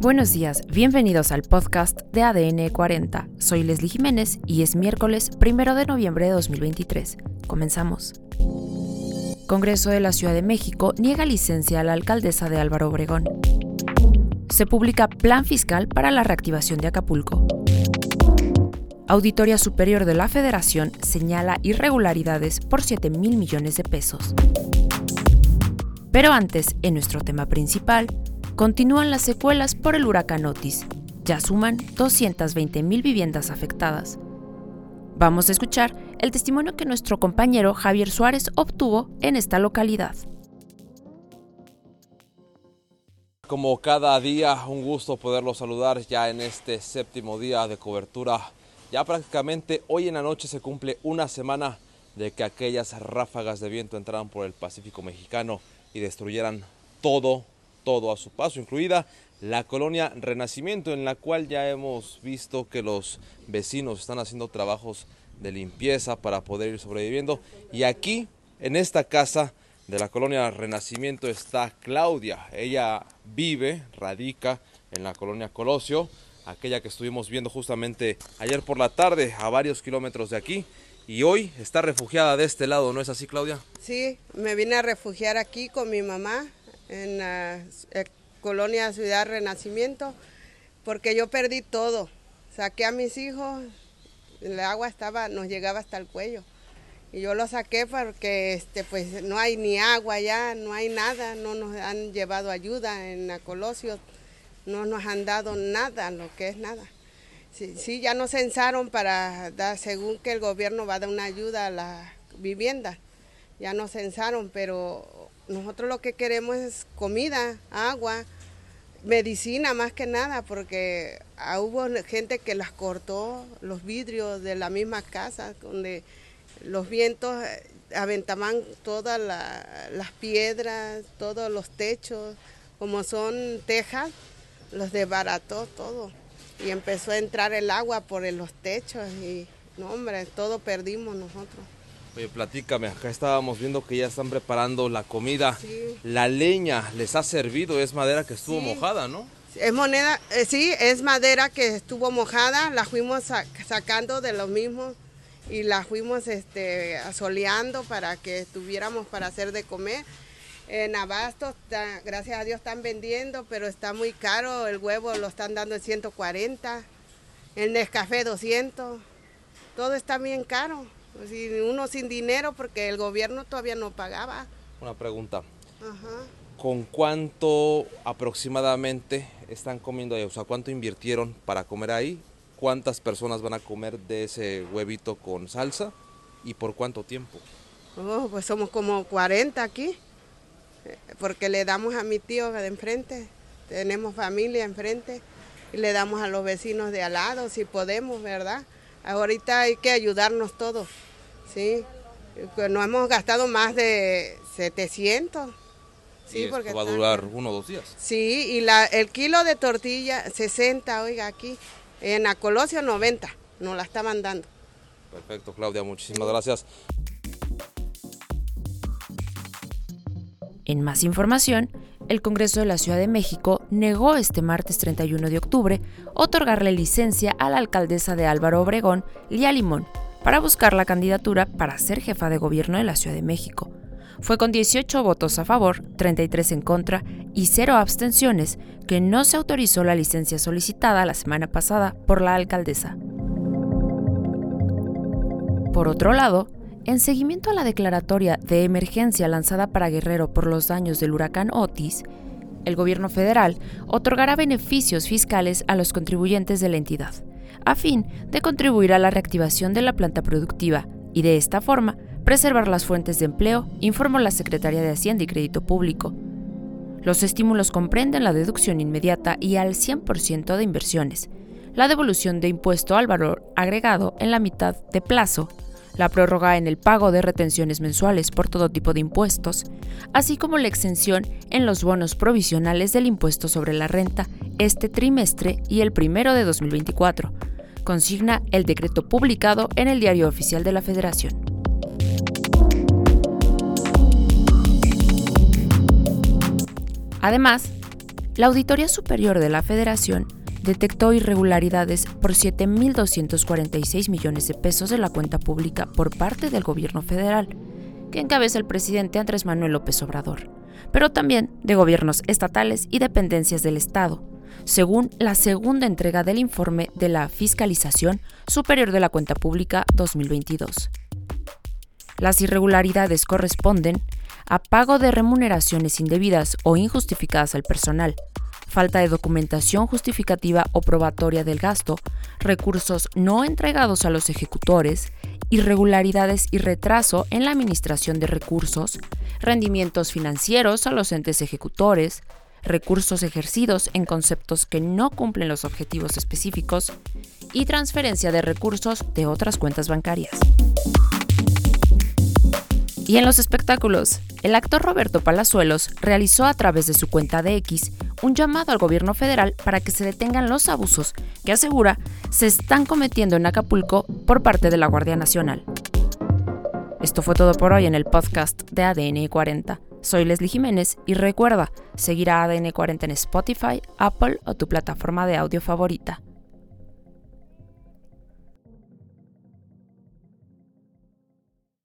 Buenos días, bienvenidos al podcast de ADN 40. Soy Leslie Jiménez y es miércoles 1 de noviembre de 2023. Comenzamos. Congreso de la Ciudad de México niega licencia a la alcaldesa de Álvaro Obregón. Se publica plan fiscal para la reactivación de Acapulco. Auditoría Superior de la Federación señala irregularidades por 7 mil millones de pesos. Pero antes, en nuestro tema principal, continúan las secuelas por el huracán Otis. Ya suman 220 mil viviendas afectadas. Vamos a escuchar el testimonio que nuestro compañero Javier Suárez obtuvo en esta localidad. Como cada día, un gusto poderlo saludar ya en este séptimo día de cobertura ya prácticamente hoy en la noche se cumple una semana de que aquellas ráfagas de viento entraran por el Pacífico mexicano y destruyeran todo, todo a su paso, incluida la colonia Renacimiento, en la cual ya hemos visto que los vecinos están haciendo trabajos de limpieza para poder ir sobreviviendo. Y aquí, en esta casa de la colonia Renacimiento, está Claudia. Ella vive, radica en la colonia Colosio aquella que estuvimos viendo justamente ayer por la tarde a varios kilómetros de aquí. Y hoy está refugiada de este lado, ¿no es así, Claudia? Sí, me vine a refugiar aquí con mi mamá en la eh, colonia Ciudad Renacimiento, porque yo perdí todo. Saqué a mis hijos, el agua estaba, nos llegaba hasta el cuello. Y yo lo saqué porque este, pues no hay ni agua ya, no hay nada, no nos han llevado ayuda en la Colosio no nos han dado nada, lo que es nada. Sí, ya nos censaron para dar, según que el gobierno va a dar una ayuda a la vivienda, ya nos censaron, pero nosotros lo que queremos es comida, agua, medicina más que nada, porque ah, hubo gente que las cortó, los vidrios de la misma casa, donde los vientos eh, aventaban todas las piedras, todos los techos, como son tejas, los desbarató todo y empezó a entrar el agua por los techos y no hombre, todo perdimos nosotros. Oye, platícame, acá estábamos viendo que ya están preparando la comida. La leña les ha servido, es madera que estuvo mojada, ¿no? Es moneda, eh, sí, es madera que estuvo mojada, la fuimos sacando de lo mismo y la fuimos este, asoleando para que tuviéramos para hacer de comer en Abasto, gracias a Dios están vendiendo, pero está muy caro. El huevo lo están dando en 140, el Nescafé 200. Todo está bien caro. Uno sin dinero porque el gobierno todavía no pagaba. Una pregunta. ¿Con cuánto aproximadamente están comiendo ahí? O sea, ¿cuánto invirtieron para comer ahí? ¿Cuántas personas van a comer de ese huevito con salsa? ¿Y por cuánto tiempo? Oh, pues somos como 40 aquí porque le damos a mi tío de enfrente, tenemos familia enfrente y le damos a los vecinos de al lado si podemos, ¿verdad? Ahorita hay que ayudarnos todos, ¿sí? No hemos gastado más de 700. Sí, porque va a durar uno o dos días. Sí, y la, el kilo de tortilla, 60, oiga, aquí. En la Colosio, 90. Nos la estaban dando. Perfecto, Claudia, muchísimas gracias. En más información, el Congreso de la Ciudad de México negó este martes 31 de octubre otorgarle licencia a la alcaldesa de Álvaro Obregón, Lía Limón, para buscar la candidatura para ser jefa de gobierno de la Ciudad de México. Fue con 18 votos a favor, 33 en contra y 0 abstenciones que no se autorizó la licencia solicitada la semana pasada por la alcaldesa. Por otro lado, en seguimiento a la declaratoria de emergencia lanzada para Guerrero por los daños del huracán Otis, el gobierno federal otorgará beneficios fiscales a los contribuyentes de la entidad, a fin de contribuir a la reactivación de la planta productiva y de esta forma preservar las fuentes de empleo, informó la Secretaría de Hacienda y Crédito Público. Los estímulos comprenden la deducción inmediata y al 100% de inversiones, la devolución de impuesto al valor agregado en la mitad de plazo la prórroga en el pago de retenciones mensuales por todo tipo de impuestos, así como la exención en los bonos provisionales del impuesto sobre la renta este trimestre y el primero de 2024, consigna el decreto publicado en el Diario Oficial de la Federación. Además, la Auditoría Superior de la Federación detectó irregularidades por 7.246 millones de pesos de la cuenta pública por parte del gobierno federal, que encabeza el presidente Andrés Manuel López Obrador, pero también de gobiernos estatales y dependencias del Estado, según la segunda entrega del informe de la Fiscalización Superior de la Cuenta Pública 2022. Las irregularidades corresponden a pago de remuneraciones indebidas o injustificadas al personal, falta de documentación justificativa o probatoria del gasto, recursos no entregados a los ejecutores, irregularidades y retraso en la administración de recursos, rendimientos financieros a los entes ejecutores, recursos ejercidos en conceptos que no cumplen los objetivos específicos y transferencia de recursos de otras cuentas bancarias. Y en los espectáculos, el actor Roberto Palazuelos realizó a través de su cuenta de X un llamado al gobierno federal para que se detengan los abusos que asegura se están cometiendo en Acapulco por parte de la Guardia Nacional. Esto fue todo por hoy en el podcast de ADN 40. Soy Leslie Jiménez y recuerda seguir a ADN 40 en Spotify, Apple o tu plataforma de audio favorita.